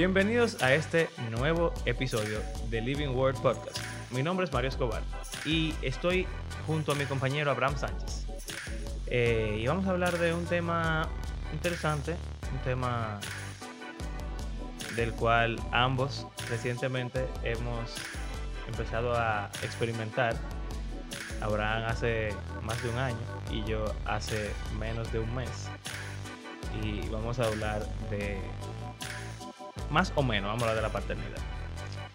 Bienvenidos a este nuevo episodio de Living World Podcast. Mi nombre es Mario Escobar y estoy junto a mi compañero Abraham Sánchez. Eh, y vamos a hablar de un tema interesante, un tema del cual ambos recientemente hemos empezado a experimentar. Abraham hace más de un año y yo hace menos de un mes. Y vamos a hablar de más o menos, vamos a hablar de la paternidad.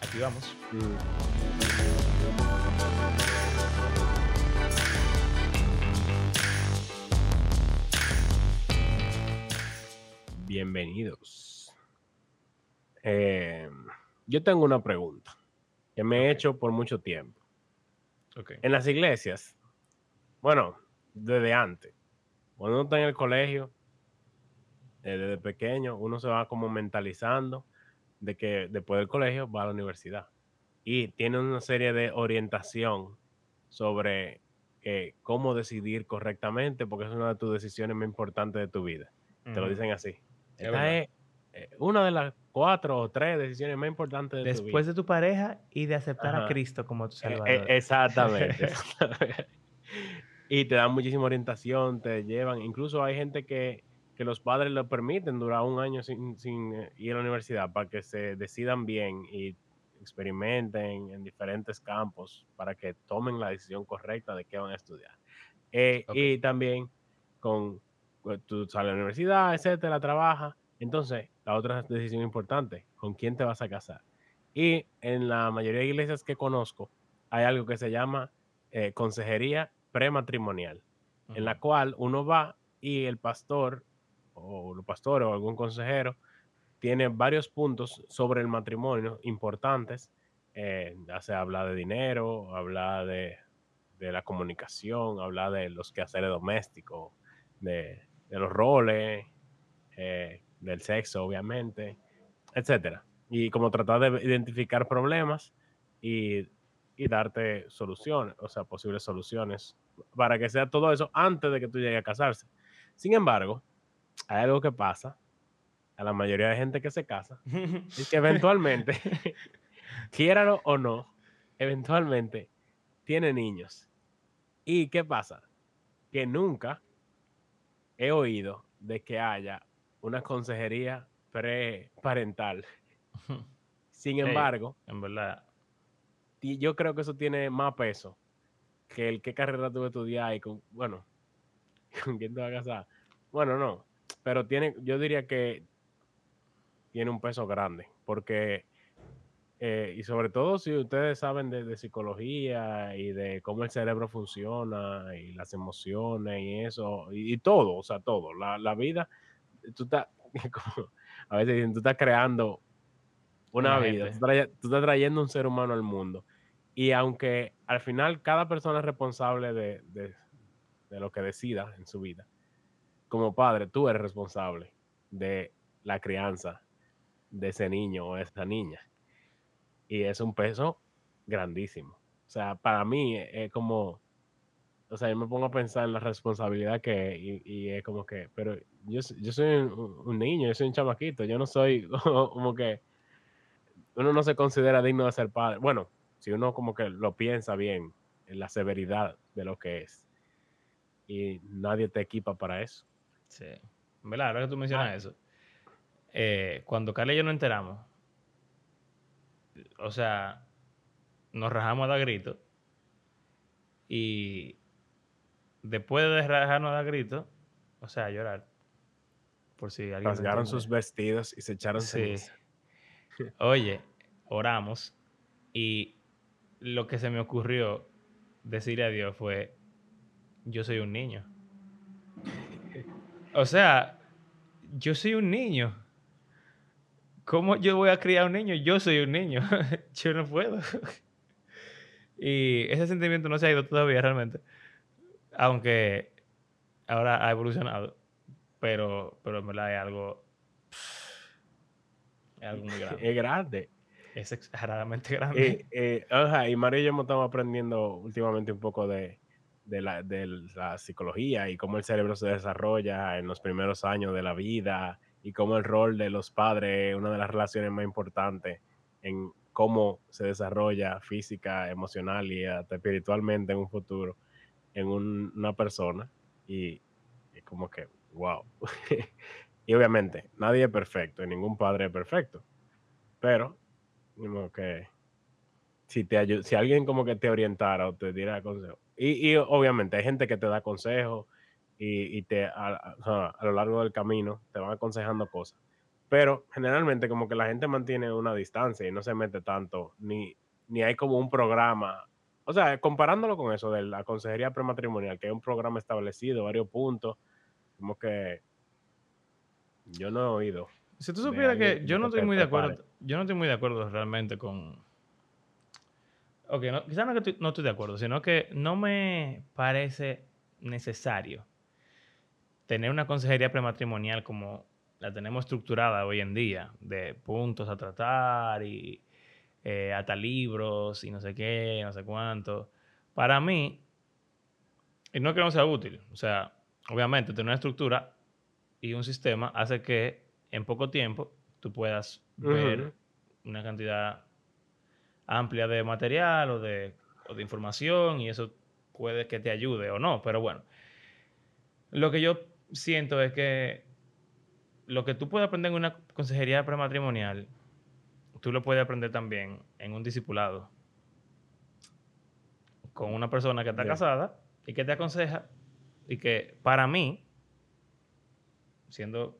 Aquí vamos. Bienvenidos. Eh, yo tengo una pregunta que me he hecho por mucho tiempo. Okay. En las iglesias, bueno, desde antes, cuando uno está en el colegio, eh, desde pequeño, uno se va como mentalizando de que después del colegio va a la universidad y tiene una serie de orientación sobre eh, cómo decidir correctamente, porque es una de tus decisiones más importantes de tu vida. Te lo dicen así. Es Esta es eh, una de las cuatro o tres decisiones más importantes de tu vida. Después de tu pareja y de aceptar a. Cristo como tu salvador. eh, exactamente. exactamente. y te dan muchísima orientación, te llevan. Incluso hay gente que, que los padres le permiten durar un año sin, sin, eh, ir a la universidad para que se decidan bien y experimenten en diferentes campos para que tomen la decisión correcta de qué van a estudiar. Eh. Y también con cu- tú sales a la universidad, etcétera, trabajas. Entonces, la otra decisión importante, ¿con quién te vas a casar? Y en la mayoría de iglesias que conozco, hay algo que se llama eh, consejería prematrimonial, en la cual uno va y el pastor o los pastores o algún consejero tiene varios puntos sobre el matrimonio importantes, eh, sea hablar de dinero, hablar de, de la comunicación, hablar de los quehaceres domésticos, de, de los roles, eh, del sexo, obviamente, etcétera. Y como tratar de identificar problemas y, y darte soluciones, o sea, posibles soluciones, para que sea todo eso antes de que tú llegues a casarse. Sin embargo, hay algo que pasa a la mayoría de gente que se casa, es que eventualmente, quieran o no, eventualmente tiene niños. ¿Y qué pasa? Que nunca he oído de que haya una consejería preparental. Sin embargo, en verdad. yo creo que eso tiene más peso que el qué carrera tuve estudiar y con, bueno, con quién te vas a casar. Bueno, no, pero tiene, yo diría que tiene un peso grande, porque, eh, y sobre todo si ustedes saben de, de psicología y de cómo el cerebro funciona y las emociones y eso, y, y todo, o sea, todo, la, la vida, tú estás, como a veces dicen, tú estás creando una, Una vida, tú, estás trayendo un ser humano al mundo. Y aunque al final cada persona es responsable de, de- de lo que decida en su vida, como padre, tú eres responsable de la crianza de ese niño o esa niña. Y es un peso grandísimo. O sea, para mí es como, o sea, yo me pongo a pensar en la responsabilidad que y, es como que, pero yo, yo soy un, un niño, yo soy un chamaquito, yo no soy como que, uno no se considera digno de ser padre. Bueno, si uno como que lo piensa bien en la severidad de lo que es. Y nadie te equipa para eso. Sí. En verdad, ahora que tú mencionas Ah. eso. eh, cuando Carla y yo nos enteramos, o sea, nos rajamos a dar gritos. Y después de rajarnos a dar gritos, o sea, a llorar. Por si alguien. Rasgaron sus vestidos y se echaron Sí. Oye, oramos y lo que se me ocurrió decirle a Dios fue, yo soy un niño. O sea, yo soy un niño. ¿Cómo yo voy a criar un niño? Yo soy un niño. yo no puedo. y ese sentimiento no se ha ido todavía realmente. Aunque ahora ha evolucionado. Pero, pero en verdad es algo... Es algo muy grande. Es grande. Es exageradamente grande. Eh, eh, ajá, y Mario y yo hemos estado aprendiendo últimamente un poco de, de la, de la psicología y cómo el cerebro se desarrolla en los primeros años de la vida y cómo el rol de los padres es una de las relaciones más importantes en cómo se desarrolla física, emocional y hasta espiritualmente en un futuro en una persona. Y es como que, wow. y obviamente, nadie es perfecto y ningún padre es perfecto. Pero, como que si, te si alguien como que te orientara o te diera consejo. Y, y obviamente hay gente que te da consejos y, y, te a, lo largo del camino te van aconsejando cosas. Pero generalmente como que la gente mantiene una distancia y no se mete tanto, ni, ni hay como un programa. O sea, comparándolo con eso de la consejería prematrimonial, que es un programa establecido, varios puntos, como que yo no he oído. Si tú supieras que yo no estoy muy de acuerdo, yo no estoy muy de acuerdo realmente con, Ok, no, quizás no, no estoy de acuerdo, sino que no me parece necesario tener una consejería prematrimonial como la tenemos estructurada hoy en día, de puntos a tratar y eh, hasta libros y no sé qué, no sé cuánto. Para mí, y no que no sea útil, o sea, obviamente tener una estructura y un sistema hace que en poco tiempo tú puedas ver una cantidad amplia de material o de, de información y eso puede que te ayude o no, pero bueno. Lo que yo siento es que lo que tú puedes aprender en una consejería prematrimonial, tú lo puedes aprender también en un discipulado con una persona que está casada y que te aconseja y que para mí, siendo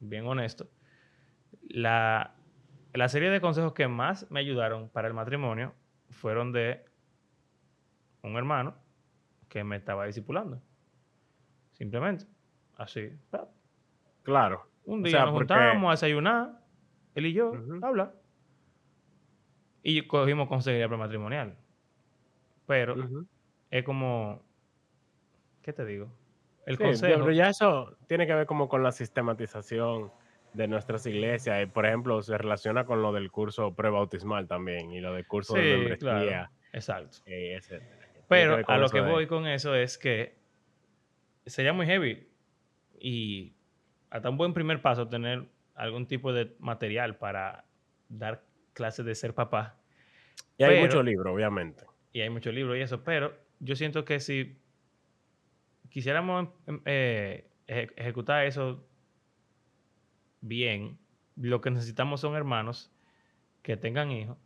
bien honesto, la, la serie de consejos que más me ayudaron para el matrimonio fueron de un hermano que me estaba discipulando. Simplemente. Así. Claro. Un día nos juntábamos a desayunar, él y yo, habla. Y cogimos consejería prematrimonial. Pero es como. ¿Qué te digo? El consejo. Pero ya eso tiene que ver como con la sistematización de nuestras iglesias. Por ejemplo, se relaciona con lo del curso prebautismal también y lo del curso de membresía. Exacto. Pero a lo que voy con eso es que sería muy heavy y hasta un buen primer paso tener algún tipo de material para dar clases de ser papá. Y hay mucho libro, obviamente. Y hay mucho libro y eso, pero yo siento que si quisiéramos em, eh, ejecutar eso bien, lo que necesitamos son hermanos que tengan hijos,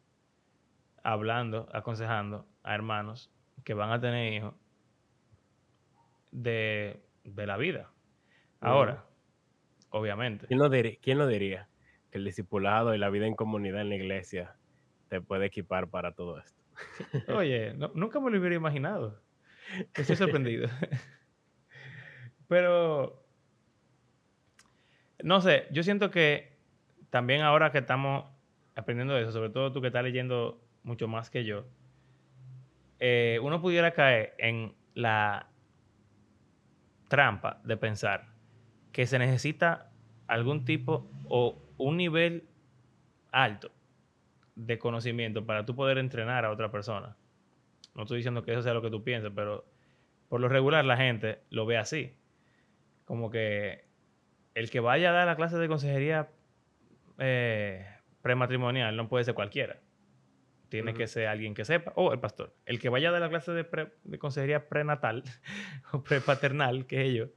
hablando, aconsejando a hermanos que van a tener hijos de, la vida. Ahora, obviamente. ¿Quién lo, diría, ¿Quién lo diría? Que el discipulado y la vida en comunidad en la iglesia te puede equipar para todo esto. Oye, nunca me lo hubiera imaginado. Estoy sorprendido. Pero no sé, yo siento que también ahora que estamos aprendiendo eso, sobre todo tú que estás leyendo mucho más que yo, eh, uno pudiera caer en la trampa de pensar que se necesita algún tipo o un nivel alto de conocimiento para tú poder entrenar a otra persona. No estoy diciendo que eso sea lo que tú piensas, pero por lo regular la gente lo ve así. Como que el que vaya a dar la clase de consejería eh, prematrimonial no puede ser cualquiera. Tiene que ser alguien que sepa, o el pastor. El que vaya a dar la clase de, consejería prenatal o prepaternal, que ellos,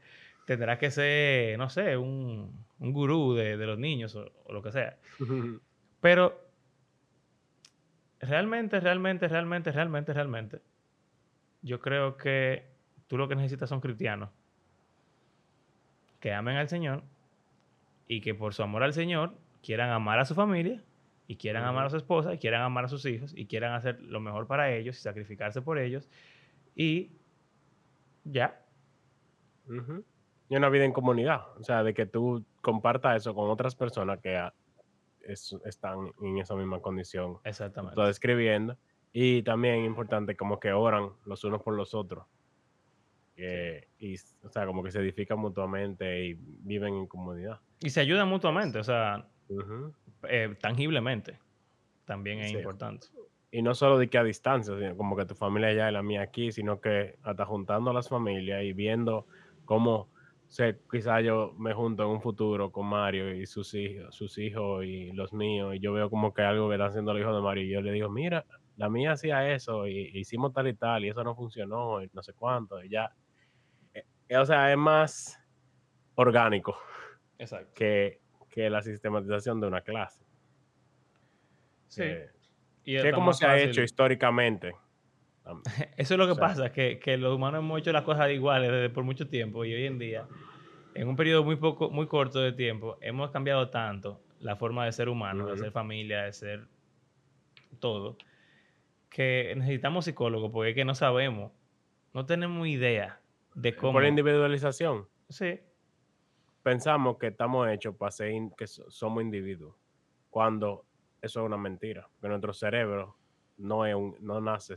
tendrá que ser, no sé, un, gurú de, los niños o, lo que sea. Pero realmente, realmente, realmente, realmente, realmente, yo creo que tú lo que necesitas son cristianos que amen al Señor y que por su amor al Señor quieran amar a su familia y quieran amar a su esposa y quieran amar a sus hijos y quieran hacer lo mejor para ellos y sacrificarse por ellos y ya. Y una vida en comunidad, o sea, de que tú compartas eso con otras personas que están en esa misma condición. Exactamente. Estás describiendo. Y también importante como que oran los unos por los otros y, o sea, como que se edifican mutuamente y viven en comunidad. Y se ayudan mutuamente, o sea, eh, tangiblemente. También es importante. Y no solo de que a distancia, sino como que tu familia allá y la mía aquí, sino que hasta juntando a las familias y viendo cómo sé, quizá yo me junto en un futuro con Mario y sus hijos, sus hijos y los míos, y yo veo como que algo que están haciendo los hijos de Mario, y yo le digo, mira, la mía hacía eso, y, hicimos tal y tal, y eso no funcionó, y no sé cuánto, y ya. Eh, eh, o sea, es más orgánico Que, que la sistematización de una clase. Sí. y que como se ha hecho históricamente. Eso es lo que pasa, que, que, los humanos hemos hecho las cosas iguales desde por mucho tiempo y hoy en día, en un periodo muy, poco, muy corto de tiempo, hemos cambiado tanto la forma de ser humano, de ser familia, de ser todo, que necesitamos psicólogos porque es que no sabemos, no tenemos idea de cómo... Por la individualización. Sí. Pensamos que estamos hechos para ser, que somos individuos, cuando eso es una mentira, que nuestro cerebro no, es un, no nace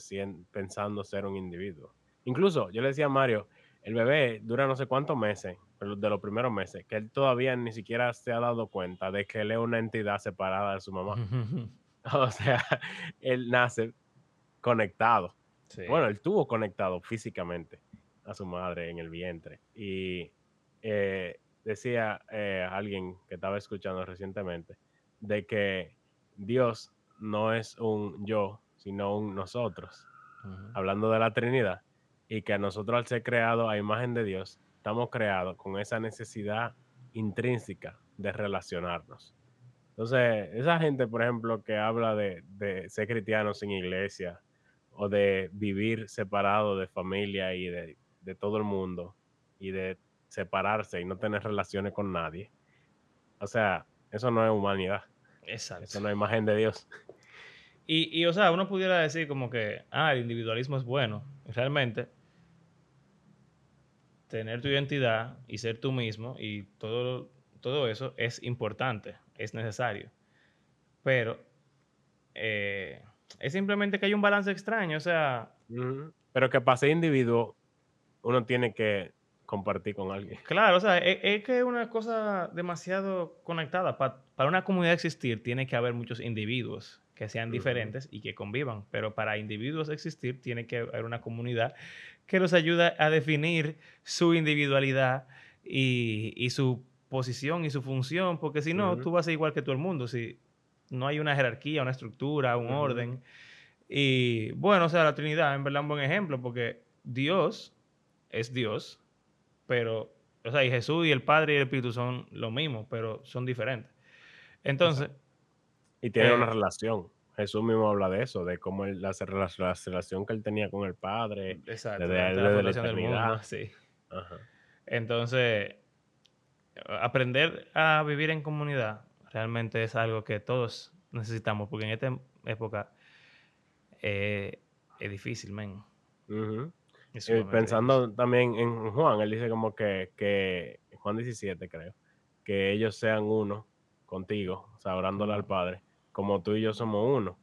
pensando ser un individuo. Incluso, yo le decía a Mario, el bebé dura no sé cuántos meses, de los primeros meses, que él todavía ni siquiera se ha dado cuenta de que él es una entidad separada de su mamá. o sea, él nace conectado. Bueno, él estuvo conectado físicamente a su madre en el vientre. Y eh, decía eh, alguien que estaba escuchando recientemente de que Dios no es un yo, sino un nosotros, hablando de la Trinidad, y que nosotros al ser creados a imagen de Dios, estamos creados con esa necesidad intrínseca de relacionarnos. Entonces, esa gente, por ejemplo, que habla de, ser cristiano sin iglesia o de vivir separado de familia y de, de todo el mundo y de separarse y no tener relaciones con nadie, o sea, eso no es humanidad. Exacto. Eso no es imagen de Dios. Y, o sea, uno pudiera decir como que, ah, el individualismo es bueno. Realmente, tener tu identidad y ser tú mismo y todo, todo eso es importante, es necesario. Pero eh, es simplemente que hay un balance extraño, o sea... Pero que para ser individuo, uno tiene que compartir con alguien. Claro, o sea, es, es que es una cosa demasiado conectada. para una comunidad existir, tiene que haber muchos individuos que sean diferentes y que convivan. Pero para individuos existir, tiene que haber una comunidad que los ayude a definir su individualidad y, su posición y su función, porque si no, tú vas a ser igual que todo el mundo. Si no hay una jerarquía, una estructura, un orden. Y bueno, o sea, la Trinidad en verdad un buen ejemplo, porque Dios es Dios, pero, o sea, y Jesús y el Padre y el Espíritu son lo mismo, pero son diferentes. Entonces, y tiene una eh, relación. Jesús mismo habla de eso, de cómo la, relación que él tenía con el Padre. Exacto. De, la, sí. Entonces, aprender a vivir en comunidad realmente es algo que todos necesitamos, porque en esta época eh, es difícil, men. Pensando también en Juan, él dice como que, que, Juan 17 creo, que ellos sean uno contigo, o sea, orándole al Padre como tú y yo somos uno.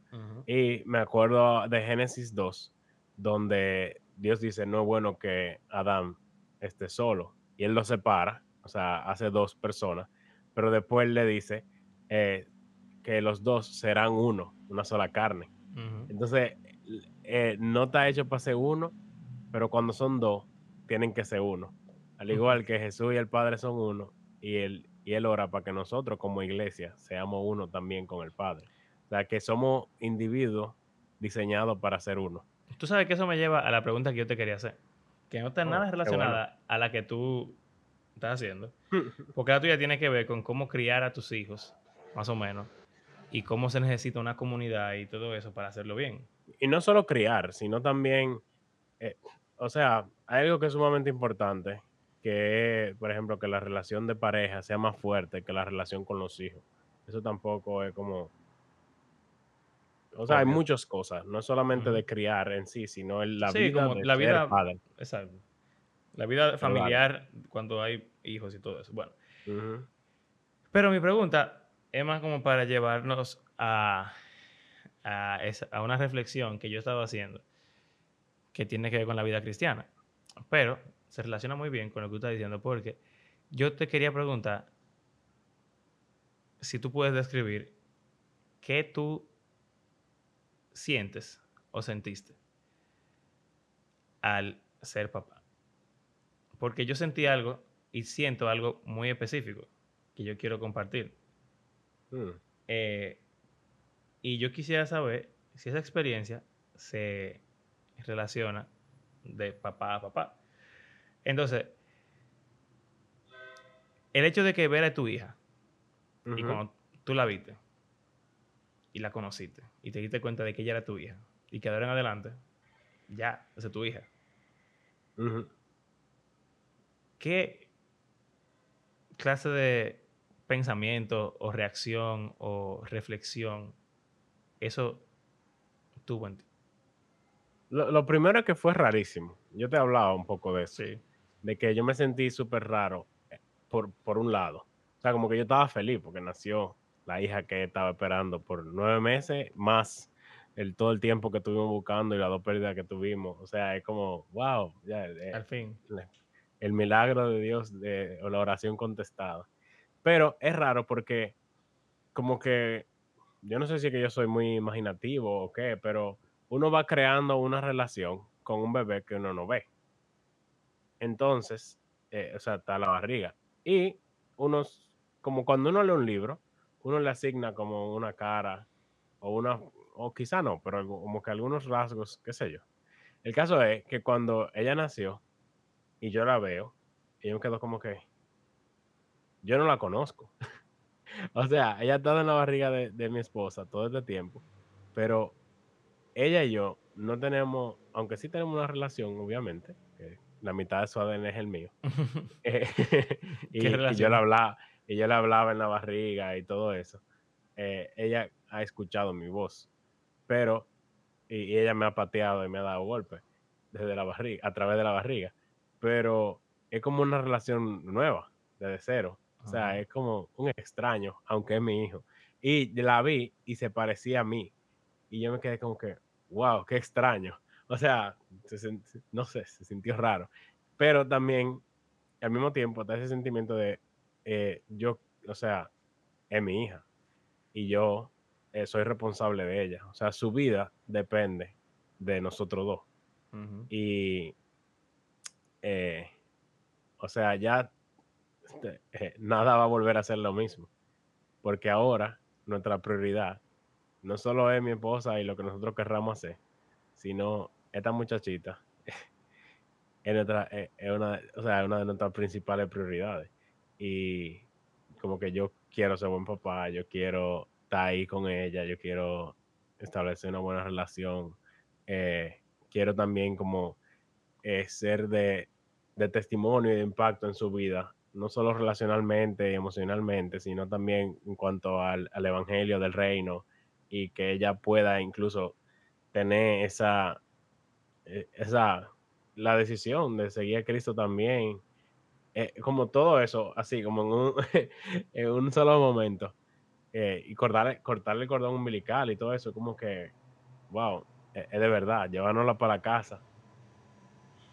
Y me acuerdo de Génesis 2, donde Dios dice, no es bueno que Adán esté solo. Y él lo separa, o sea, hace dos personas, pero después le dice eh, que los dos serán uno, una sola carne. Entonces, eh, no está hecho para ser uno, pero cuando son dos, tienen que ser uno. Al igual que Jesús y el Padre son uno, y el, y Él ora para que nosotros como iglesia seamos uno también con el Padre. O sea, que somos individuos diseñados para ser uno. Tú sabes que eso me lleva a la pregunta que yo te quería hacer, que no está oh, nada relacionada a la que tú estás haciendo, porque la tuya tiene que ver con cómo criar a tus hijos, más o menos, y cómo se necesita una comunidad y todo eso para hacerlo bien. Y no solo criar, sino también, eh, o sea, hay algo que es sumamente importante, que por ejemplo, que la relación de pareja sea más fuerte que la relación con los hijos. Eso tampoco es como... O sea, hay muchas cosas, no solamente de criar en sí, sino en la vida de la vida, padre. Exacto. La vida familiar cuando hay hijos y todo eso. Bueno. Pero mi pregunta es más como para llevarnos a, a, a una reflexión que yo estaba haciendo que tiene que ver con la vida cristiana. Pero se relaciona muy bien con lo que tú estás diciendo, porque yo te quería preguntar si tú puedes describir qué tú sientes o sentiste al ser papá. Porque yo sentí algo y siento algo muy específico que yo quiero compartir. Mm. Eh, y yo quisiera saber si esa experiencia se relaciona de papá a papá. Entonces, el hecho de que ver a tu hija y cuando tú la viste y la conociste y te diste cuenta de que ella era tu hija y que de ahora en adelante ya es tu hija. ¿Qué clase de pensamiento o reacción o reflexión eso tuvo en ti? Lo, lo primero es que fue rarísimo. Yo te hablaba un poco de eso. Sí. de que yo me sentí súper raro eh, por, por un lado. O sea, como que yo estaba feliz porque nació la hija que estaba esperando por nueve meses, más el, todo el tiempo que estuvimos buscando y las dos pérdidas que tuvimos. O sea, es como, wow, ya, eh, Al fin. el milagro de Dios de, o la oración contestada. Pero es raro porque como que, yo no sé si es que yo soy muy imaginativo o qué, pero uno va creando una relación con un bebé que uno no ve. Entonces, eh, o sea, está la barriga. Y unos, como cuando uno lee un libro, uno le asigna como una cara o una, o quizá no, pero como que algunos rasgos, qué sé yo. El caso es que cuando ella nació y yo la veo, yo me quedo como que, yo no la conozco. o sea, ella ha estado en la barriga de, de mi esposa todo este tiempo, pero ella y yo no tenemos, aunque sí tenemos una relación, obviamente, que la mitad de su ADN es el mío. Eh, y, y yo le hablaba, y yo le hablaba en la barriga y todo eso. eh, ella ha escuchado mi voz, pero y, y ella me ha pateado y me ha dado golpes desde la barriga, a través de la barriga, pero es como una relación nueva, desde cero. O sea, es como un extraño, aunque es mi hijo. Y la vi y se parecía a mí. Y yo me quedé como que, wow, qué extraño. O sea, se no sé, se sintió raro. Pero también, al mismo tiempo, está ese sentimiento de, eh, yo, o sea, es mi hija. Y yo eh, soy responsable de ella. O sea, su vida depende de nosotros dos. Y, eh, o sea, ya este, nada va a volver a ser lo mismo. Porque ahora nuestra prioridad no solo es mi esposa y lo que nosotros querramos hacer, sino esta muchachita es, nuestra, es, una, o sea, una de nuestras principales prioridades. Y como que yo quiero ser buen papá, yo quiero estar ahí con ella, yo quiero establecer una buena relación, eh, quiero también como eh, ser de, de testimonio y de impacto en su vida, no solo relacionalmente y emocionalmente, sino también en cuanto al, al evangelio del reino y que ella pueda incluso tener esa, eh, esa, la decisión de seguir a Cristo también, eh, como todo eso, así como en un, en un solo momento, eh, y cortarle, cortarle el cordón umbilical y todo eso, como que, wow, es, es de verdad, llevárnosla para la casa.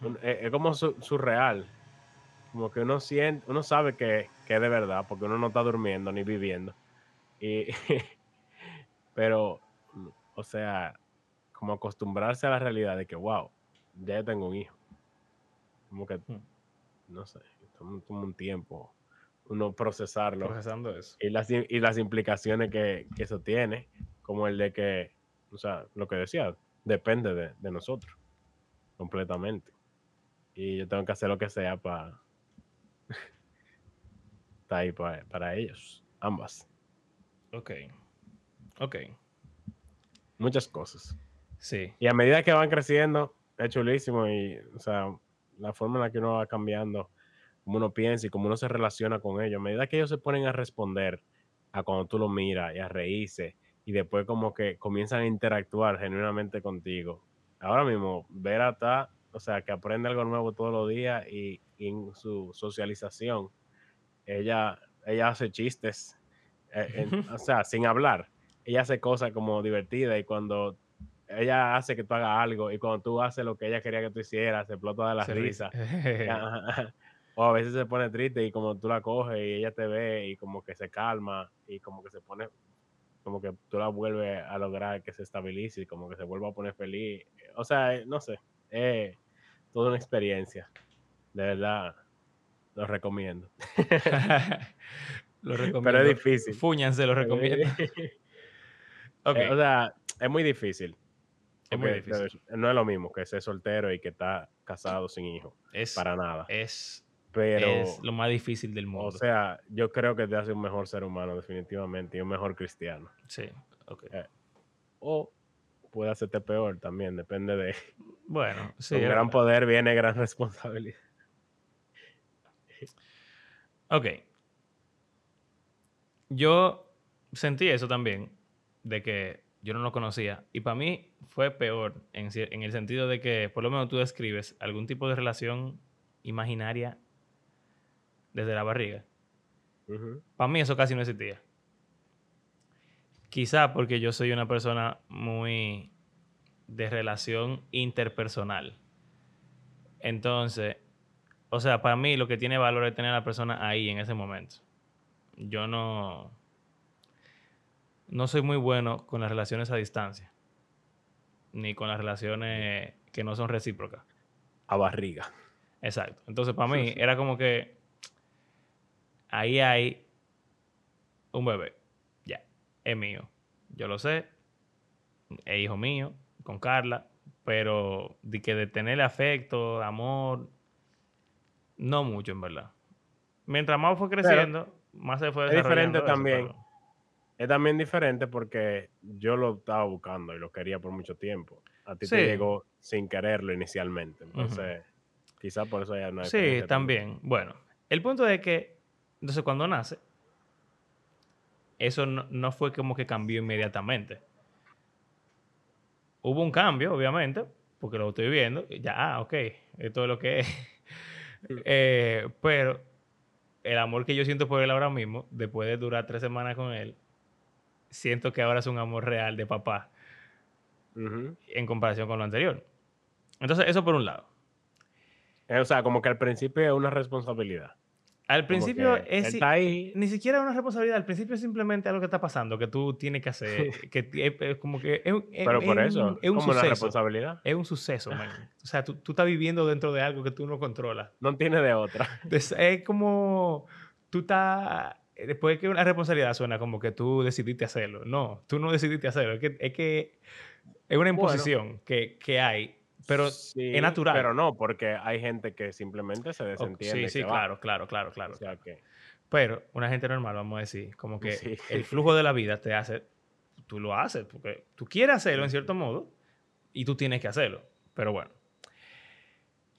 Un- Es, como su- surreal, como que uno siente, uno sabe que, que es de verdad, porque uno no está durmiendo ni viviendo. Y, pero, o sea, como acostumbrarse a la realidad de que, wow, ya tengo un hijo. Como que, Hmm. no sé, toma, un tiempo uno procesarlo Procesando eso. y las, y las implicaciones que, que eso tiene, como el de que, o sea, lo que decía, depende de, de nosotros, completamente. Y yo tengo que hacer lo que sea para estar ahí para, para ellos, ambas. Ok. Ok. Muchas cosas. Sí. Y a medida que van creciendo, es chulísimo y, o sea, la forma en la que uno va cambiando, como uno piensa y cómo uno se relaciona con ellos, a medida que ellos se ponen a responder a cuando tú lo miras y a reírse y después como que comienzan a interactuar genuinamente contigo. Ahora mismo, Vera está, o sea, que aprende algo nuevo todos los días y, y en su socialización, ella, ella hace chistes, eh, en- o sea, sin hablar. Ella hace cosas como divertidas y cuando ella hace que tú hagas algo y cuando tú haces lo que ella quería que tú hicieras, se explota de la Se risa. O a veces se pone triste y como tú la coges y ella te ve y como que se calma y como que se pone, como que tú la vuelves a lograr que se estabilice y como que se vuelva a poner feliz. O sea, eh, no sé, es toda una experiencia. De verdad, lo recomiendo. lo recomiendo. Pero es difícil. Fúñanse, lo recomiendo. Ok. o sea, es muy difícil. Es muy difícil. No es lo mismo que ser soltero y que está casado sin hijos. Es, Para nada. es, Pero, es lo más difícil del mundo. o sea, yo creo que te hace un mejor ser humano, definitivamente, y un mejor cristiano. sí, ok. O puede hacerte peor también, depende de. Bueno, sí. Con gran verdad. poder viene gran responsabilidad. Ok. Yo sentí eso también, de que yo no lo conocía. Y para mí fue peor, en, en el sentido de que por lo menos tú describes algún tipo de relación imaginaria desde la barriga. Para mí eso casi no existía. Quizá porque yo soy una persona muy de relación interpersonal. Entonces, o sea, para mí lo que tiene valor es tener a la persona ahí en ese momento. Yo no no soy muy bueno con las relaciones a distancia, ni con las relaciones que no son recíprocas. A barriga. Exacto. Entonces, para mí, era como que ahí hay un bebé. Ya, es mío. Yo lo sé. Es hijo mío, con Carla. Pero de que de tenerle afecto, amor, no mucho, en verdad. Mientras más fue creciendo, más se fue es diferente desarrollando eso, también. pero- Es también diferente porque yo lo estaba buscando y lo quería por mucho tiempo. A ti Sí. te llegó sin quererlo inicialmente. Entonces, quizá por eso hay una Sí, diferencia también. Bueno, el punto es que, entonces cuando nace, eso no, no fue como que cambió inmediatamente. Hubo un cambio, obviamente, porque lo estoy viendo. y Ya, ah, ok, esto es lo que es. Eh, pero el amor que yo siento por él ahora mismo, después de durar tres semanas con él, siento que ahora es un amor real de papá Ujú. en comparación con lo anterior. Entonces, eso por un lado. Eh, O sea, como que al principio es una responsabilidad. Al principio es... ahí. Ni siquiera una responsabilidad, al principio es simplemente algo que está pasando, que tú tienes que hacer, que es, es como que es, es- Pero es por un- eso, es un como una suceso, responsabilidad. es un suceso, man. O sea, tú, tú estás viviendo dentro de algo que tú no controlas. No tiene de otra. Es, es como tú estás, después que una responsabilidad suena como que tú decidiste hacerlo. No, tú no decidiste hacerlo, es que es, que es una imposición que, que hay, pero Sí, es natural. Pero no, porque hay gente que simplemente se desentiende. Sí, sí, claro, claro, claro, claro. O sea que. Pero una gente normal, vamos a decir, como que Sí. el flujo de la vida te hace, tú lo haces, porque tú quieres hacerlo en cierto modo y tú tienes que hacerlo. Pero bueno,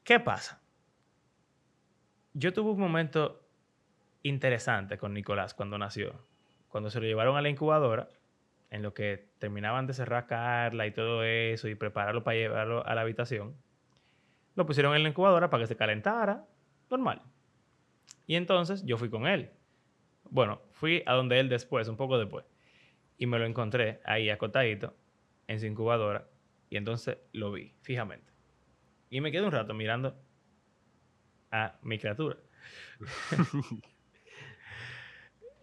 ¿qué pasa? Yo tuve un momento interesante con Nicolás cuando nació. Cuando se lo llevaron a la incubadora, en lo que terminaban de cerrar Carla y todo eso y prepararlo para llevarlo a la habitación, lo pusieron en la incubadora para que se calentara, normal. Y entonces yo fui con él. Bueno, fui a donde él después, un poco después. Y me lo encontré ahí acotadito en su incubadora. Y entonces lo vi fijamente. Y me quedé un rato mirando a mi criatura.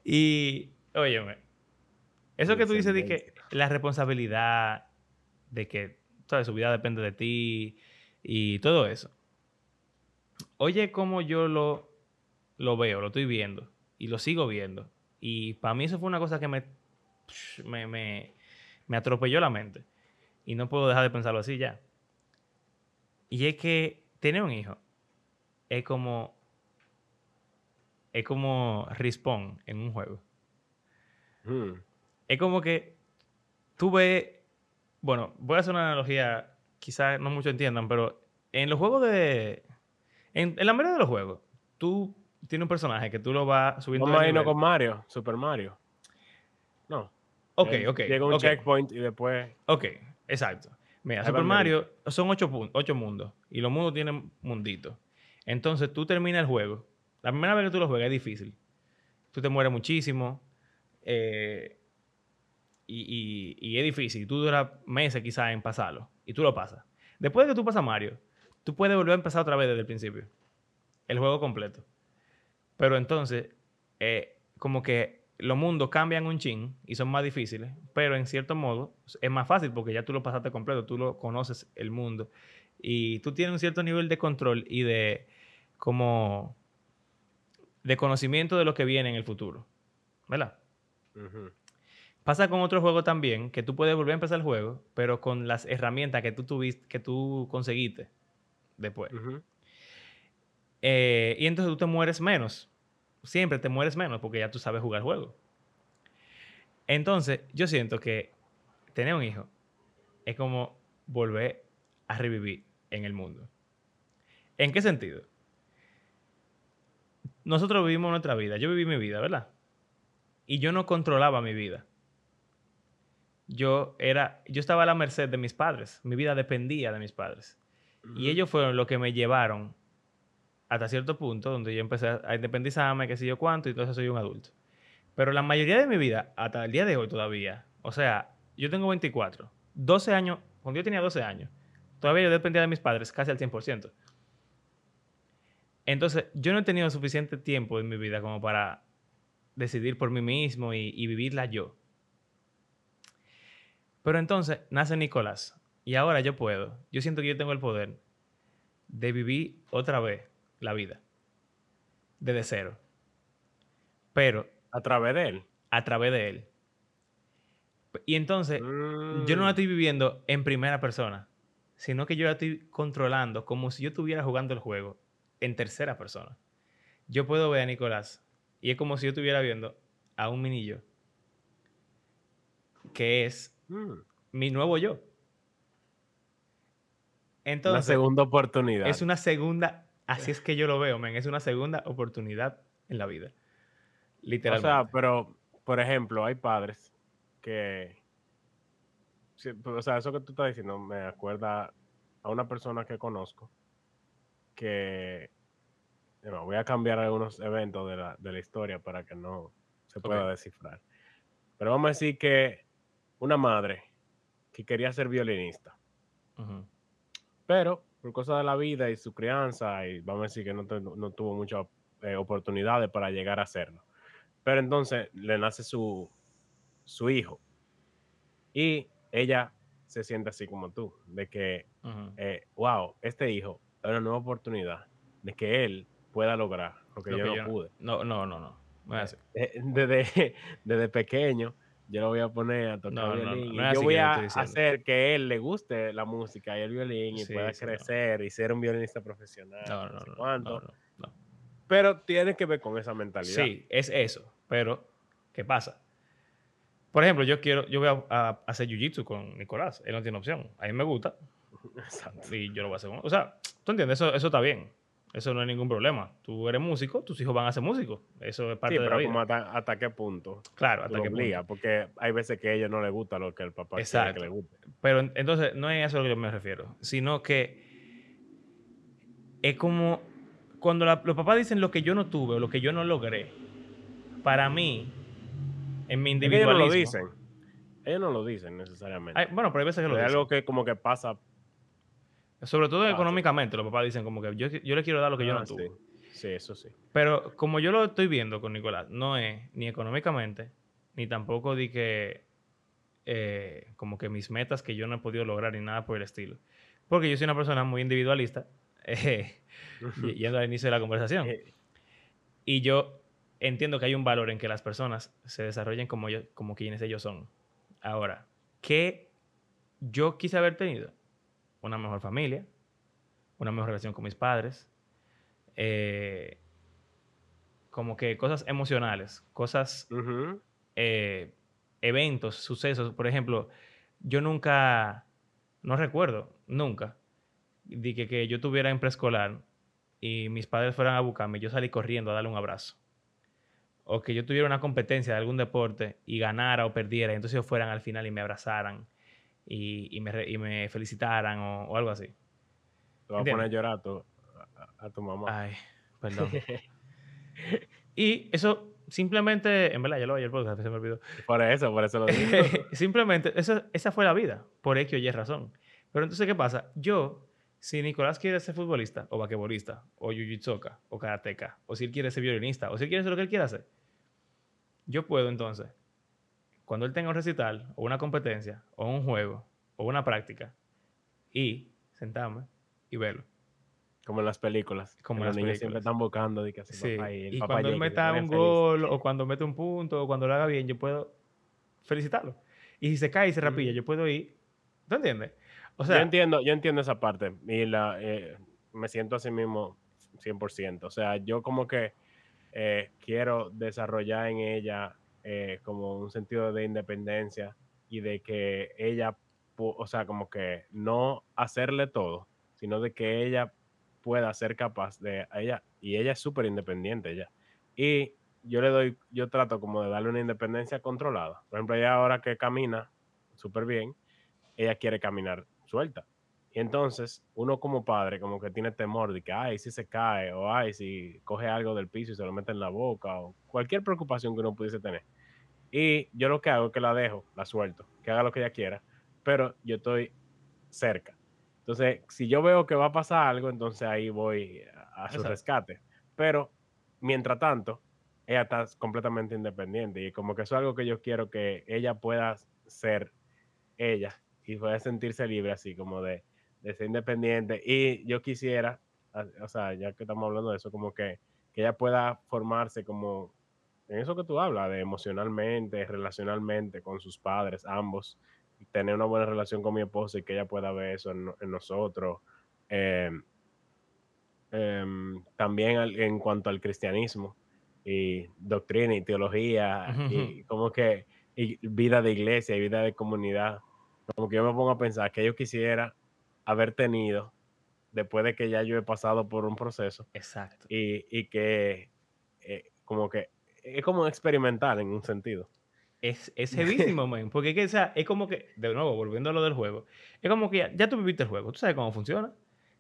y, óyeme, eso que tú dices de que la responsabilidad, de que toda su vida depende de ti y todo eso. Oye, cómo yo lo, lo veo, lo estoy viendo y lo sigo viendo. Y para mí eso fue una cosa que me, me, me, me atropelló la mente. Y no puedo dejar de pensarlo así ya. Y es que tener un hijo es como. Es como respawn en un juego. Hmm. Es como que tú ves. Bueno, voy a hacer una analogía, quizás no muchos entiendan, pero en los juegos de. En, en la mayoría de los juegos, tú tienes un personaje que tú lo vas subiendo. Vamos a irnos con Mario, Super Mario. No. Ok, ok. Llega un checkpoint y después. Ok, exacto. Mira, Super Mario son ocho, ocho mundos y los mundos tienen munditos. Entonces tú terminas el juego. La primera vez que tú lo juegas es difícil. Tú te mueres muchísimo eh, y, y- y es difícil. Tú duras meses quizás en pasarlo y tú lo pasas. Después de que tú pasas Mario, tú puedes volver a empezar otra vez desde el principio. El juego completo. Pero entonces, eh, como que los mundos cambian un chin y son más difíciles, pero en cierto modo es más fácil porque ya tú lo pasaste completo, tú lo conoces el mundo y tú tienes un cierto nivel de control y de como de conocimiento de lo que viene en el futuro. ¿Verdad? Pasa con otro juego también, que tú puedes volver a empezar el juego, pero con las herramientas que tú tuviste, que tú conseguiste después. Eh, y entonces tú te mueres menos. Siempre te mueres menos porque ya tú sabes jugar el juego. Entonces, yo siento que tener un hijo es como volver a revivir en el mundo. ¿En qué sentido? Nosotros vivimos nuestra vida. Yo viví mi vida, ¿verdad? Y yo no controlaba mi vida. Yo era, yo estaba a la merced de mis padres. Mi vida dependía de mis padres. Y ellos fueron los que me llevaron hasta cierto punto, donde yo empecé a independizarme, qué sé yo cuánto, y entonces soy un adulto. Pero la mayoría de mi vida, hasta el día de hoy todavía, o sea, yo tengo 24, 12 años, cuando yo tenía 12 años, todavía yo dependía de mis padres casi al 100%. Entonces, yo no he tenido suficiente tiempo en mi vida como para decidir por mí mismo y, y vivirla yo. Pero entonces nace Nicolás y ahora yo puedo, yo siento que yo tengo el poder de vivir otra vez la vida, desde cero, pero A través de él. a través de él. Y entonces, yo no la Mm. estoy viviendo en primera persona, sino que yo la estoy controlando como si yo estuviera jugando el juego en tercera persona. Yo puedo ver a Nicolás y es como si yo estuviera viendo a un minillo que es Mm. mi nuevo yo. Una Entonces, segunda oportunidad. es una segunda, así es que yo lo veo, men, es una segunda oportunidad en la vida. O Literalmente. sea, pero, por ejemplo, hay padres que. pues, o sea, eso que tú estás diciendo me acuerda a una persona que conozco que. bueno, voy a cambiar algunos eventos de la, de la historia para que no se pueda descifrar. Pero vamos a decir que una madre que quería ser violinista, pero por cosas de la vida y su crianza, y vamos a decir que no, tuvo muchas eh, oportunidades para llegar a hacerlo. Pero entonces le nace su, su hijo. Y ella se siente así como tú, de que, eh, wow, este hijo es una nueva oportunidad de que él pueda lograr lo que Lo yo que no yo pude. No, no, no, no. No así. Eh, Desde, desde pequeño yo lo voy a poner a tocar No, no, no, violín. no es yo voy a hacer que él le guste la música y el violín y Sí, pueda sí, no. crecer y ser un violinista profesional. No, no no, sé no, cuánto. no, no, no. Pero tiene que ver con esa mentalidad. Sí, es eso. Pero, ¿qué pasa? Por ejemplo, yo quiero, yo voy a, a hacer jiu-jitsu con Nicolás. Él no tiene opción. A mí me gusta Exacto. y yo lo voy a hacer. con- O sea, tú entiendes, eso, eso está bien. Eso no es ningún problema. Tú eres músico, tus hijos van a ser músicos. Eso es parte Sí, de la vida. como hasta, hasta qué punto Claro, hasta qué punto. porque hay veces que a ellos no les gusta lo que el papá quiere Exacto. que le guste. Pero en- entonces no es eso a lo que yo me refiero, sino que es como cuando la- los papás dicen lo que yo no tuve o lo que yo no logré. Para mí, en mi Es que ellos no individualismo. lo dicen. Ellos no lo dicen necesariamente. Bueno, pero hay veces que lo es dicen. algo que como que pasa. Sobre todo fácil. económicamente, los papás dicen como que yo, yo le quiero dar lo que yo Ah, no tuve. sí. Sí, eso sí. Pero como yo lo estoy viendo con Nicolás, no es ni económicamente, ni tampoco di que eh, como que mis metas que yo no he podido lograr ni nada por el estilo. Porque yo soy una persona muy individualista, eh, yendo al inicio de la conversación. Eh, Y yo entiendo que hay un valor en que las personas se desarrollen como, yo, como quienes ellos son. Ahora, ¿qué yo quise haber tenido? Una mejor familia, una mejor relación con mis padres, eh, como que cosas emocionales, cosas, eh, eventos, sucesos. Por ejemplo, yo nunca, no recuerdo, nunca, de que, que yo estuviera en preescolar y mis padres fueran a buscarme, yo salí corriendo a darle un abrazo. O que yo tuviera una competencia de algún deporte y ganara o perdiera, y entonces ellos fueran al final y me abrazaran y, y me, y me felicitaran o, o algo así. Te vas a poner a llorar a tu, a, a tu mamá. Ay, perdón. y eso simplemente, en verdad, ya lo oí el podcast, se me olvidó. Por eso, por eso lo digo. Simplemente, esa, esa fue la vida, por X o Y razón. Pero entonces, ¿qué pasa? Yo, si Nicolás quiere ser futbolista, o basquetbolista, o jiu-jitsuka, o karateka, o si él quiere ser violinista, o si él quiere hacer lo que él quiera hacer, yo puedo entonces, cuando él tenga un recital, o una competencia, o un juego, o una práctica, y sentarme y verlo. Como en las películas. Como en los las niños siempre películas. están buscando de que Sí, papá y el y papá cuando él meta un feliz. gol o cuando mete un punto o cuando lo haga bien, yo puedo felicitarlo. Y si se cae y se rapilla, Ujú. yo puedo ir. ¿Tú entiendes? O yo sea, entiendo, yo entiendo esa parte y la, eh, me siento así mismo 100%. O sea, yo como que eh, quiero desarrollar en ella eh, como un sentido de independencia y de que ella, o sea, como que no hacerle todo, sino de que ella pueda ser capaz de ella, y ella es súper independiente ella. Y yo le doy, yo trato como de darle una independencia controlada. Por ejemplo, ella ahora que camina súper bien, ella quiere caminar suelta. Y entonces, uno como padre, como que tiene temor de que, ay, si se cae, o ay, si coge algo del piso y se lo mete en la boca, o cualquier preocupación que uno pudiese tener. Y yo lo que hago es que la dejo, la suelto, que haga lo que ella quiera, pero yo estoy cerca. Entonces, si yo veo que va a pasar algo, entonces ahí voy a, su Exacto. rescate. Pero, mientras tanto, ella está completamente independiente y como que eso es algo que yo quiero que ella pueda ser ella y pueda sentirse libre así como de, de ser independiente. Y yo quisiera, o sea, ya que estamos hablando de eso, como que, que ella pueda formarse como en eso que tú hablas, de emocionalmente, relacionalmente con sus padres, ambos, tener una buena relación con mi esposa y que ella pueda ver eso en, no- en nosotros. Em, em, también al- en cuanto al cristianismo y doctrina y teología y como que y vida de iglesia y vida de comunidad, como que yo me pongo a pensar que yo quisiera haber tenido después de que ya yo he pasado por un proceso exacto. y, y que eh, como que es como experimental en un sentido. Es, es heavísimo, man. Porque es que, o sea, es como que, de nuevo, volviendo a lo del juego, es como que ya, ya tú viviste el juego, tú sabes cómo funciona.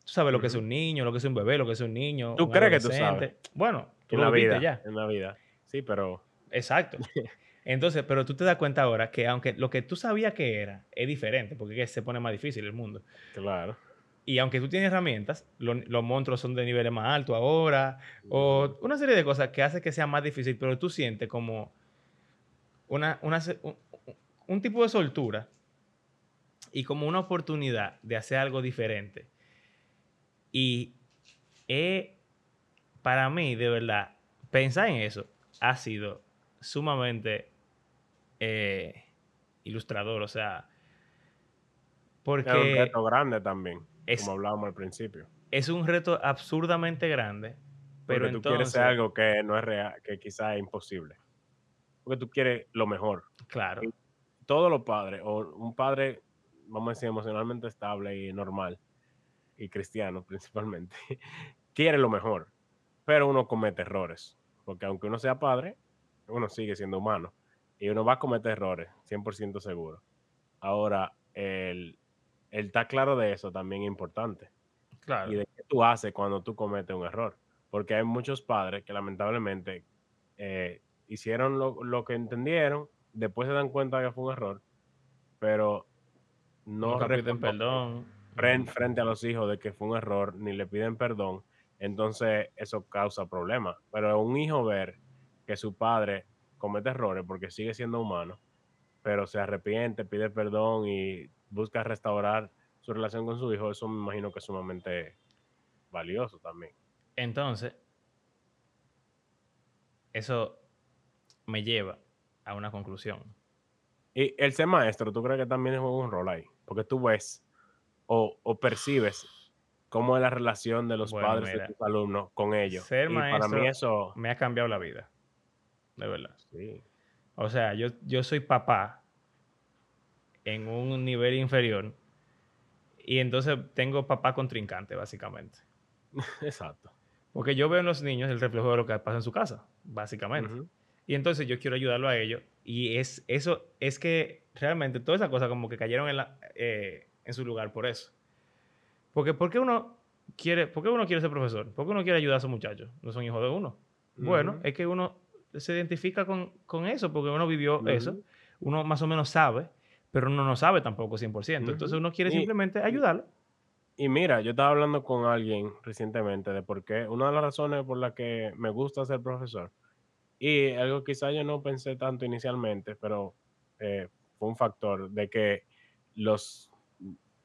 Tú sabes lo que es un niño, lo que es un bebé, lo que es un niño. ¿Tú un crees que tú adolescente. Bueno, tú En lo la viviste vida, ya. en la vida. Sí, pero Exacto. Entonces, pero tú te das cuenta ahora que aunque lo que tú sabías que era es diferente, porque se pone más difícil el mundo. claro. Y aunque tú tienes herramientas, lo- los monstruos son de niveles más altos ahora, o una serie de cosas que hace que sea más difícil, pero tú sientes como una, una un, un tipo de soltura y como una oportunidad de hacer algo diferente. Y para mí, de verdad, pensar en eso ha sido sumamente eh, ilustrador, o sea, Es un porque reto grande también, es- como hablábamos al principio. es un reto absurdamente grande, pero Porque tú entonces, quieres hacer algo que no es real, que quizás es imposible. Porque tú quieres lo mejor. claro, Todos los padres, o un padre, vamos a decir, emocionalmente estable y normal, y cristiano principalmente, quiere lo mejor, pero uno comete errores. Porque aunque uno sea padre, uno sigue siendo humano. Y uno va a cometer errores, 100% seguro. Ahora, el, el estar claro de eso también es importante. claro. y de qué tú haces cuando tú cometes un error. Porque hay muchos padres que lamentablemente eh, hicieron lo, lo que entendieron, después se dan cuenta que fue un error, pero no piden perdón. fren- frente a los hijos de que fue un error, ni le piden perdón, entonces eso causa problemas. Pero un hijo ver que su padre comete errores porque sigue siendo humano, pero se arrepiente, pide perdón y busca restaurar su relación con su hijo, eso me imagino que es sumamente valioso también. Entonces, eso me lleva a una conclusión. Y el ser maestro, ¿tú crees que también juega un rol ahí? Porque tú ves o, o percibes cómo es la relación de los Bueno, padres mira, de tus alumnos con ellos. ser y para mí maestro- eso... Me ha cambiado la vida, de verdad. Sí, O sea, yo, yo soy papá en un nivel inferior y entonces tengo papá contrincante, básicamente. exacto. Porque yo veo en los niños el reflejo de lo que pasa en su casa, básicamente. Ujú. Y entonces yo quiero ayudarlo a ellos. Y es eso, es que realmente todas esas cosas como que cayeron en, la- eh, en su lugar por eso. Porque ¿por qué uno quiere, por qué uno quiere ser profesor? ¿Por qué uno quiere ayudar a esos muchachos? No son hijos de uno. Bueno, Ujú. es que uno se identifica con, con eso porque uno vivió eso. Ujú. Uno más o menos sabe, pero uno no sabe tampoco 100%. Entonces Ujú. uno quiere Y- simplemente ayudarlo. Y mira, yo estaba hablando con alguien recientemente de por qué, una de las razones por las que me gusta ser profesor, y algo quizá yo no pensé tanto inicialmente, pero eh, fue un factor de que los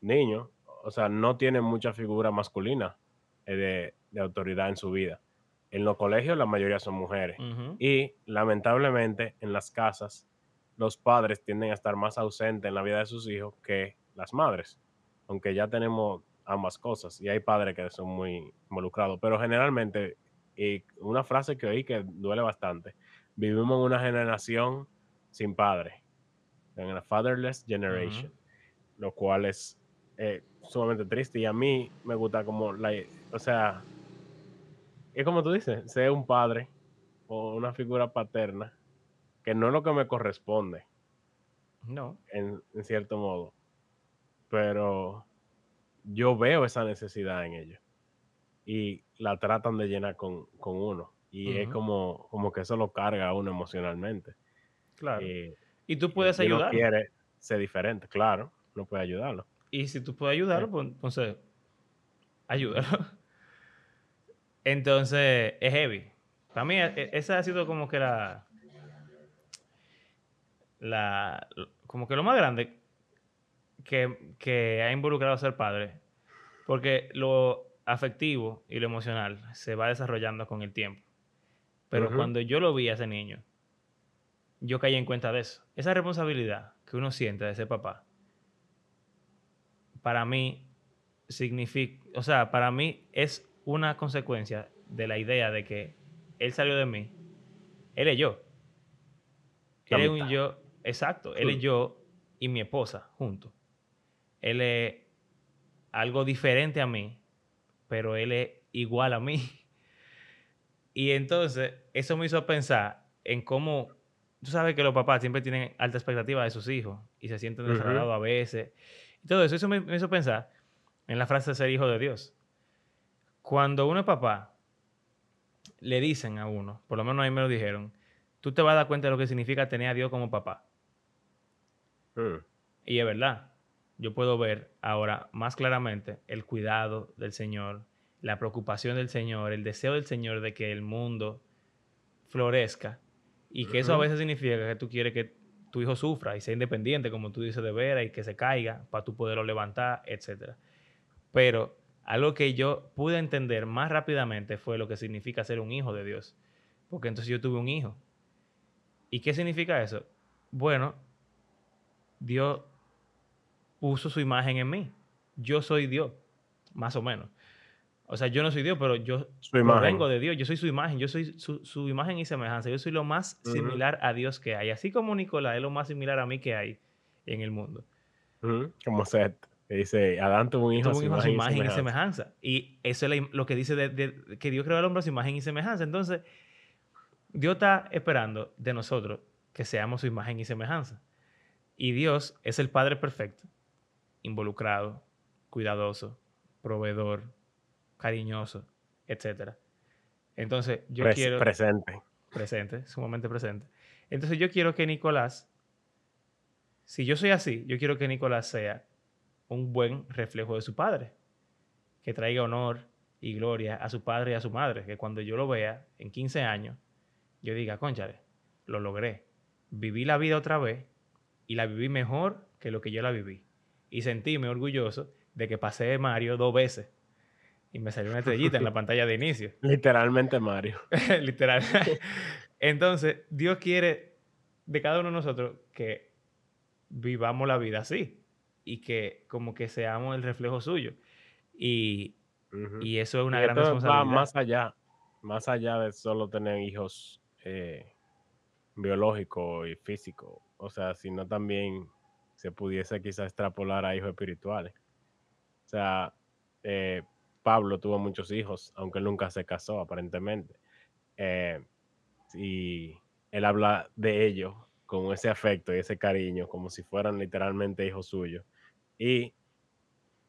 niños, o sea, no tienen mucha figura masculina de, de autoridad en su vida. En los colegios la mayoría son mujeres. Y lamentablemente en las casas los padres tienden a estar más ausentes en la vida de sus hijos que las madres. Aunque ya tenemos ambas cosas y hay padres que son muy involucrados. Pero generalmente, y una frase que oí que duele bastante, vivimos en una generación sin padre, en la fatherless generation, lo cual es eh, sumamente triste y a mí me gusta como la, o sea, es como tú dices, ser un padre o una figura paterna que no es lo que me corresponde No. en, en cierto modo, pero yo veo esa necesidad en ellos y la tratan de llenar con, con uno y es como, como que eso lo carga a uno emocionalmente. Claro. Y, y tú puedes ayudar. quiere ser diferente, claro, no puede ayudarlo. Y si tú puedes ayudarlo, pues entonces ayúdalo. Entonces es heavy. Para mí, e- esa ha sido como que la. La como que lo más grande que, que ha involucrado ser padre. Porque lo afectivo y lo emocional se va desarrollando con el tiempo. Pero cuando yo lo vi a ese niño, yo caí en cuenta de eso. Esa responsabilidad que uno siente de ser papá, para mí significa, o sea, para mí es una consecuencia de la idea de que él salió de mí, él es yo. Él es un yo, exacto, él es yo y mi esposa juntos. Él es algo diferente a mí, pero él es igual a mí. Y entonces, eso me hizo pensar en cómo, tú sabes que los papás siempre tienen alta expectativa de sus hijos y se sienten desagradados a veces. Y todo eso, eso me, me hizo pensar en la frase de ser hijo de Dios. Cuando uno es papá, le dicen a uno, por lo menos a mí me lo dijeron, tú te vas a dar cuenta de lo que significa tener a Dios como papá. Mm, Y es verdad, yo puedo ver ahora más claramente el cuidado del Señor, la preocupación del Señor, el deseo del Señor de que el mundo florezca y que eso a veces significa que tú quieres que tu hijo sufra y sea independiente, como tú dices, de veras y que se caiga para tú poderlo levantar, etc. Pero algo que yo pude entender más rápidamente fue lo que significa ser un hijo de Dios. Porque entonces yo tuve un hijo. ¿Y qué significa eso? Bueno, Dios puso su imagen en mí. Yo soy Dios, más o menos. O sea, yo no soy Dios, pero yo provengo de Dios. Yo soy su imagen, yo soy su, su imagen y semejanza. Yo soy lo más similar a Dios que hay. Así como Nicolás es lo más similar a mí que hay en el mundo. Ujú, Como Seth, dice, Adán tuvo un hijo, Tuvo su un hijo a su imagen, y semejanza. Y eso es lo que dice de, de- que Dios creó al hombre a su imagen y semejanza. Entonces, Dios está esperando de nosotros que seamos su imagen y semejanza. Y Dios es el Padre perfecto, involucrado, cuidadoso, proveedor, cariñoso, etc. Entonces, yo Pres- quiero presente. presente, sumamente presente. Entonces yo quiero que Nicolás, si yo soy así, yo quiero que Nicolás sea un buen reflejo de su padre, que traiga honor y gloria a su padre y a su madre, que cuando yo lo vea en 15 años, yo diga, conchale, lo logré, viví la vida otra vez y la viví mejor que lo que yo la viví. Y sentíme orgulloso de que pasé de Mario dos veces y me salió una estrellita en la pantalla de inicio. Literalmente Mario. Literal. Entonces, Dios quiere de cada uno de nosotros que vivamos la vida así y que como que seamos el reflejo suyo. Y, y eso es una Y gran esto va responsabilidad. más allá, más allá de solo tener hijos eh, biológicos y físicos. O sea, sino también se pudiese quizás extrapolar a hijos espirituales. O sea, eh, Pablo tuvo muchos hijos, aunque nunca se casó, aparentemente. Eh, y él habla de ellos con ese afecto y ese cariño, como si fueran literalmente hijos suyos. Y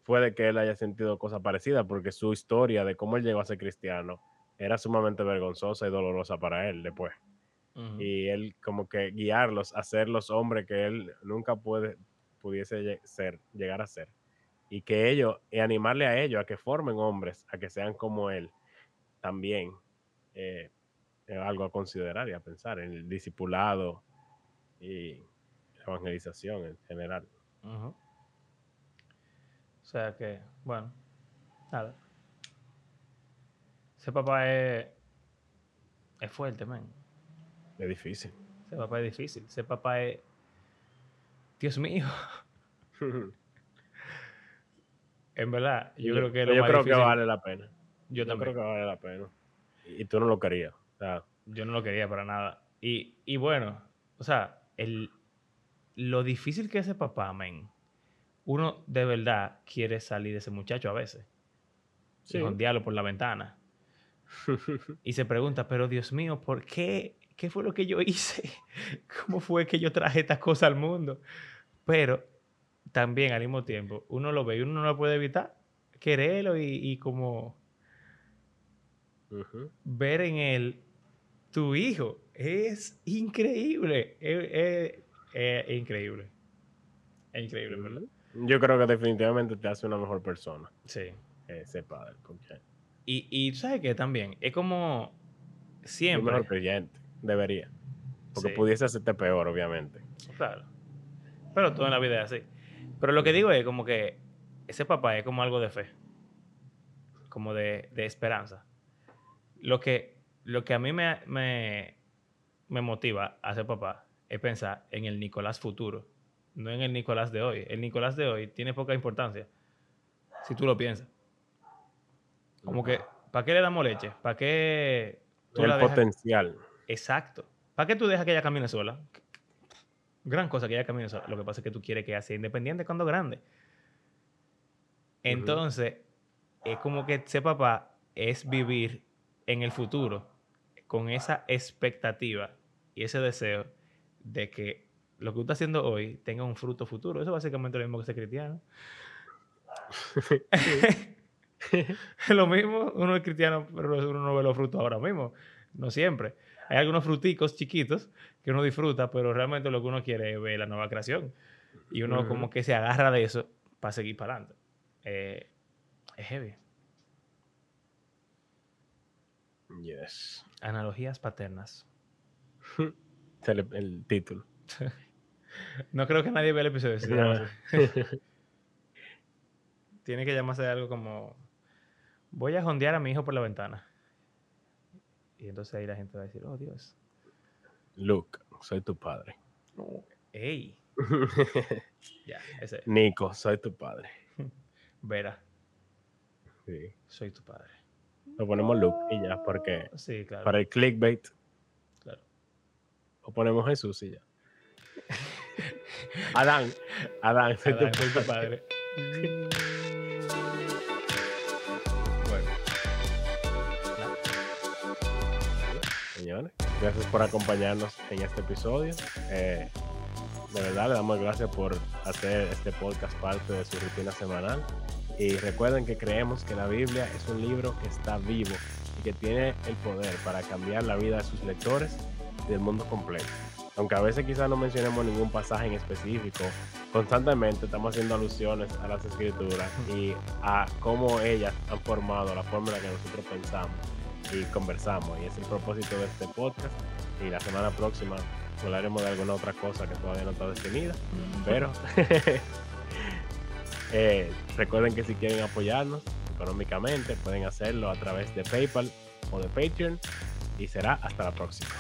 puede que él haya sentido cosas parecidas, porque su historia de cómo él llegó a ser cristiano era sumamente vergonzosa y dolorosa para él después. Y él como que guiarlos a ser los hombres que él nunca puede, pudiese ser, llegar a ser. Y que ellos, y animarle a ellos a que formen hombres, a que sean como él, también eh, es algo a considerar y a pensar en el discipulado y evangelización en general. O sea que, bueno, nada. Ese papá es. Es fuerte, man. Es difícil. Ese papá es difícil. Ese papá es. Dios mío. en verdad, yo, creo que. yo lo más creo que vale la pena. Yo Yo también. creo que vale la pena. Y tú no lo querías. O sea, Yo no lo quería para nada. Y, y bueno, o sea, el, lo difícil que es ese papá, men. Uno de verdad quiere salir de ese muchacho a veces. Sí. Y por la ventana. Y se pregunta, pero Dios mío, ¿por qué? ¿Qué fue lo que yo hice? ¿Cómo fue que yo traje estas cosas al mundo? Pero también al mismo tiempo, uno lo ve y uno no lo puede evitar. Quererlo y, y como ver en él tu hijo. Es increíble. Es, es- es increíble. Es increíble, ¿verdad? Yo creo que definitivamente te hace una mejor persona Sí. ese padre. Porque Y, y ¿sabes qué? También, es como siempre. mejor creyente. Debería. Porque Sí. pudiese hacerte peor, obviamente. Claro. Pero todo en la vida es así. Pero lo que digo es como que ese papá es como algo de fe. Como de, de esperanza. Lo que, lo que a mí me, me, me motiva a ser papá es pensar en el Nicolás futuro. No en el Nicolás de hoy. El Nicolás de hoy tiene poca importancia. Si tú lo piensas. Como que, ¿para qué le damos leche? ¿Para qué tú el la dejas- potencial. Exacto. ¿Para qué tú dejas que ella camine sola? Gran cosa que ella camine sola. Lo que pasa es que tú quieres que ella sea independiente cuando grande. Entonces, es como que ser papá es vivir en el futuro con esa expectativa y ese deseo de que lo que tú estás haciendo hoy tenga un fruto futuro. Eso es básicamente lo mismo que ser cristiano. Es lo mismo, uno es cristiano, pero uno no ve los frutos ahora mismo. No siempre. Hay algunos fruticos chiquitos que uno disfruta, pero realmente lo que uno quiere es ver la nueva creación. Y uno como que se agarra de eso para seguir para adelante. Eh, es heavy. Yes. Analogías paternas. El, el título. No creo que nadie vea el episodio. llama así. Tiene que llamarse algo como... Voy a jondear a mi hijo por la ventana. Y entonces ahí la gente va a decir, oh Dios. Luke, soy tu padre. ¡Ey! Ya, ese. Nico, soy tu padre. Vera, Sí. soy tu padre. Lo ponemos Luke y ya, porque Sí, claro. para el clickbait, claro. o ponemos Jesús y ya. Adán, Adán, soy tu soy tu padre. Gracias por acompañarnos en este episodio. Eh, de verdad, le damos gracias por hacer este podcast parte de su rutina semanal. Y recuerden que creemos que la Biblia es un libro que está vivo y que tiene el poder para cambiar la vida de sus lectores y del mundo completo. Aunque a veces quizás no mencionemos ningún pasaje en específico, constantemente estamos haciendo alusiones a las escrituras y a cómo ellas han formado la forma en la que nosotros pensamos y conversamos. Y es el propósito de este podcast. Y la semana próxima hablaremos de alguna otra cosa que todavía no está definida. Pero eh, recuerden que si quieren apoyarnos económicamente, pueden hacerlo a través de PayPal o de Patreon. Y será hasta la próxima.